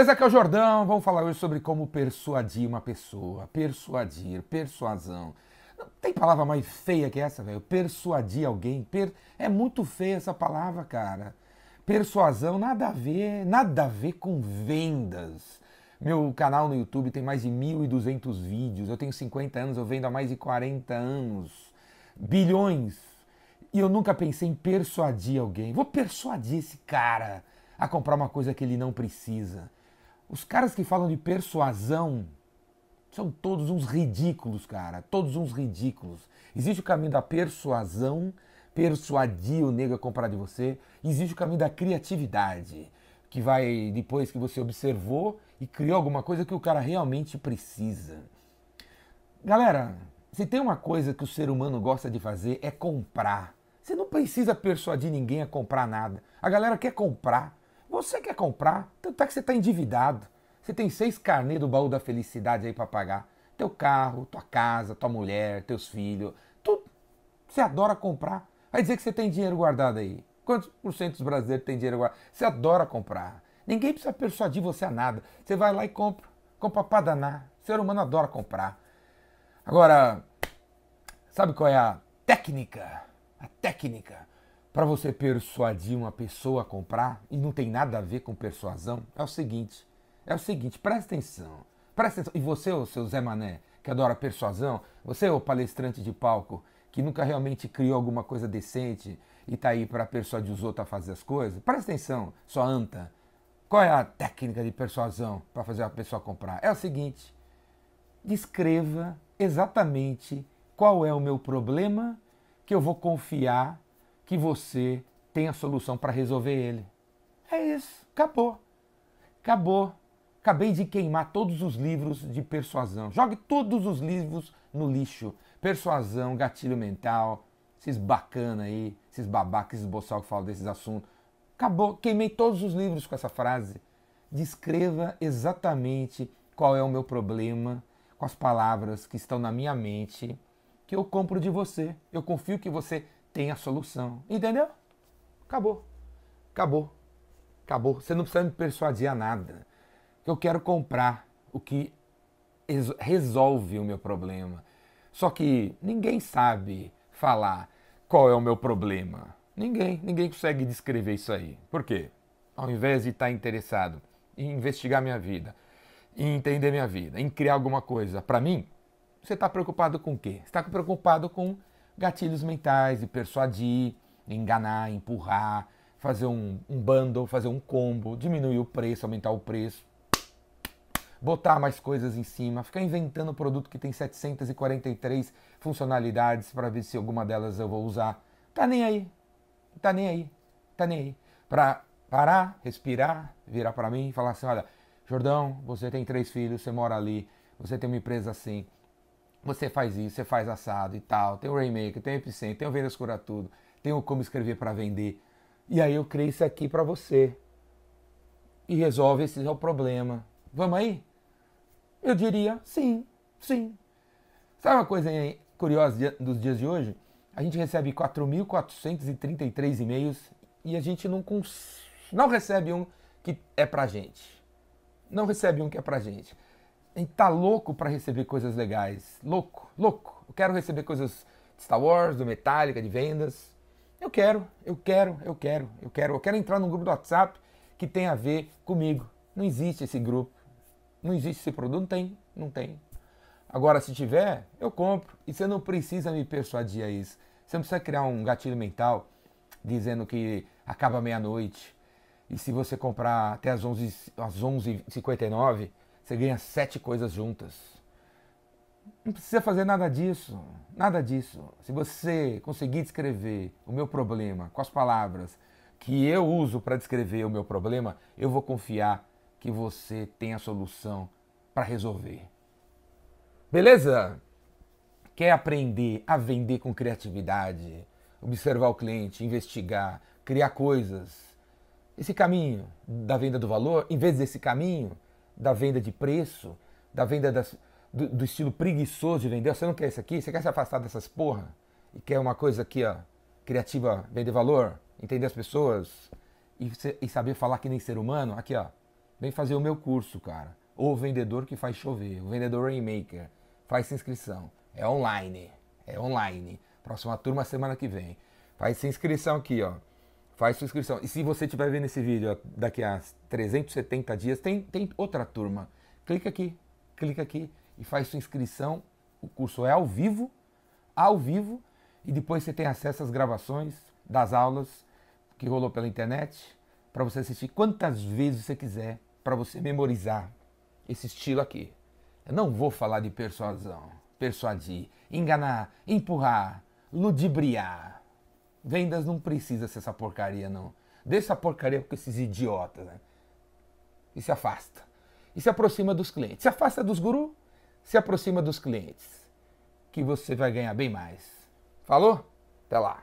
Beleza, aqui é o Jordão. Vamos falar hoje sobre como persuadir uma pessoa. Persuadir, persuasão. Não tem palavra mais feia que essa, velho. Persuadir alguém. Per... É muito feia essa palavra, cara. Persuasão, nada a ver, nada a ver com vendas. Meu canal no YouTube tem mais de 1.200 vídeos. Eu tenho 50 anos, eu vendo há mais de 40 anos. Bilhões. E eu nunca pensei em persuadir alguém. Vou persuadir esse cara a comprar uma coisa que ele não precisa. Os caras que falam de persuasão são todos uns ridículos, cara. Todos uns ridículos. Existe o caminho da persuasão, persuadir o nego a comprar de você. Existe o caminho da criatividade, que vai depois que você observou e criou alguma coisa que o cara realmente precisa. Galera, se tem uma coisa que o ser humano gosta de fazer é comprar. Você não precisa persuadir ninguém a comprar nada. A galera quer comprar. Você quer comprar, tanto é que você está endividado. Você tem seis carnês do baú da felicidade aí para pagar. Teu carro, tua casa, tua mulher, teus filhos, tudo. Você adora comprar. Vai dizer que você tem dinheiro guardado aí. Quantos por cento dos brasileiros tem dinheiro guardado? Você adora comprar. Ninguém precisa persuadir você a nada. Você vai lá e compra. Compra para danar. O ser humano adora comprar. Agora, sabe qual é a técnica? A técnica para você persuadir uma pessoa a comprar, e não tem nada a ver com persuasão, é o seguinte: é o seguinte, presta atenção. Presta atenção. E você, o seu Zé Mané, que adora persuasão, você, o palestrante de palco, que nunca realmente criou alguma coisa decente e está aí para persuadir os outros a fazer as coisas, presta atenção, sua anta. Qual é a técnica de persuasão para fazer a pessoa comprar? É o seguinte: descreva exatamente qual é o meu problema que eu vou confiar que você tem a solução para resolver ele. É isso, acabou. Acabou. Acabei de queimar todos os livros de persuasão. Jogue todos os livros no lixo. Persuasão, gatilho mental, esses bacana aí, esses babacas, esses boçal que falam desses assuntos. Acabou, queimei todos os livros com essa frase. Descreva exatamente qual é o meu problema com as palavras que estão na minha mente que eu compro de você. Eu confio que você tem a solução. Entendeu? Acabou. Acabou. Acabou. Você não precisa me persuadir a nada. Eu quero comprar o que resolve o meu problema. Só que ninguém sabe falar qual é o meu problema. Ninguém, ninguém consegue descrever isso aí. Por quê? Ao invés de estar interessado em investigar minha vida, em entender minha vida, em criar alguma coisa para mim, você está preocupado com o quê? Você está preocupado com gatilhos mentais de persuadir, enganar, empurrar, fazer um, um bundle, fazer um combo, diminuir o preço, aumentar o preço, botar mais coisas em cima, ficar inventando produto que tem 743 funcionalidades para ver se alguma delas eu vou usar. Tá nem aí. Tá nem aí. Tá nem aí. Para parar, respirar, virar para mim e falar assim, olha, Jordão, você tem três filhos, você mora ali, você tem uma empresa assim, você faz isso, você faz assado e tal. Tem o Rainmaker, tem o Epicenter, tem o Vendas Cura Tudo, tem o Como Escrever para Vender. E aí eu criei isso aqui para você. E resolve esse é o problema. Vamos aí? Eu diria sim, sim. Sabe uma coisa curiosa dos dias de hoje? A gente recebe 4.433 e-mails e a gente não, cons... não recebe um que é pra gente. Não recebe um que é pra gente. A gente tá louco para receber coisas legais. Louco, louco. Eu quero receber coisas de Star Wars, do Metallica, de vendas. Eu quero, eu quero, eu quero, eu quero. Eu quero entrar num grupo do WhatsApp que tem a ver comigo. Não existe esse grupo. Não existe esse produto. Não tem, não tem. Agora, se tiver, eu compro. E você não precisa me persuadir a isso. Você não precisa criar um gatilho mental dizendo que acaba meia-noite. E se você comprar até as 11h59, às 11 você ganha sete coisas juntas. Não precisa fazer nada disso, nada disso. Se você conseguir descrever o meu problema com as palavras que eu uso para descrever o meu problema, eu vou confiar que você tem a solução para resolver. Beleza? Quer aprender a vender com criatividade, observar o cliente, investigar, criar coisas? Esse caminho da venda do valor, em vez desse caminho, da venda de preço, da venda das, do, do, estilo preguiçoso de vender. Você não quer isso aqui? Você quer se afastar dessas porra? E quer uma coisa aqui, ó, criativa, vender valor, entender as pessoas e, e saber falar que nem ser humano? Aqui, ó. Vem fazer o meu curso, cara. O vendedor que faz chover, o vendedor Rainmaker. Faz inscrição. É online. É online. Próxima turma semana que vem. Faz inscrição aqui, ó. Faz sua inscrição. E se você estiver vendo esse vídeo daqui a 370 dias, tem, tem outra turma. Clica aqui, clica aqui e faz sua inscrição. O curso é ao vivo, ao vivo, e depois você tem acesso às gravações das aulas que rolou pela internet para você assistir quantas vezes você quiser, para você memorizar esse estilo aqui. Eu não vou falar de persuasão, persuadir, enganar, empurrar, ludibriar. Vendas não precisa ser essa porcaria, não. Deixa essa porcaria com esses idiotas, né? E se afasta. E se aproxima dos clientes. Se afasta dos gurus, se aproxima dos clientes. Que você vai ganhar bem mais. Falou? Até lá.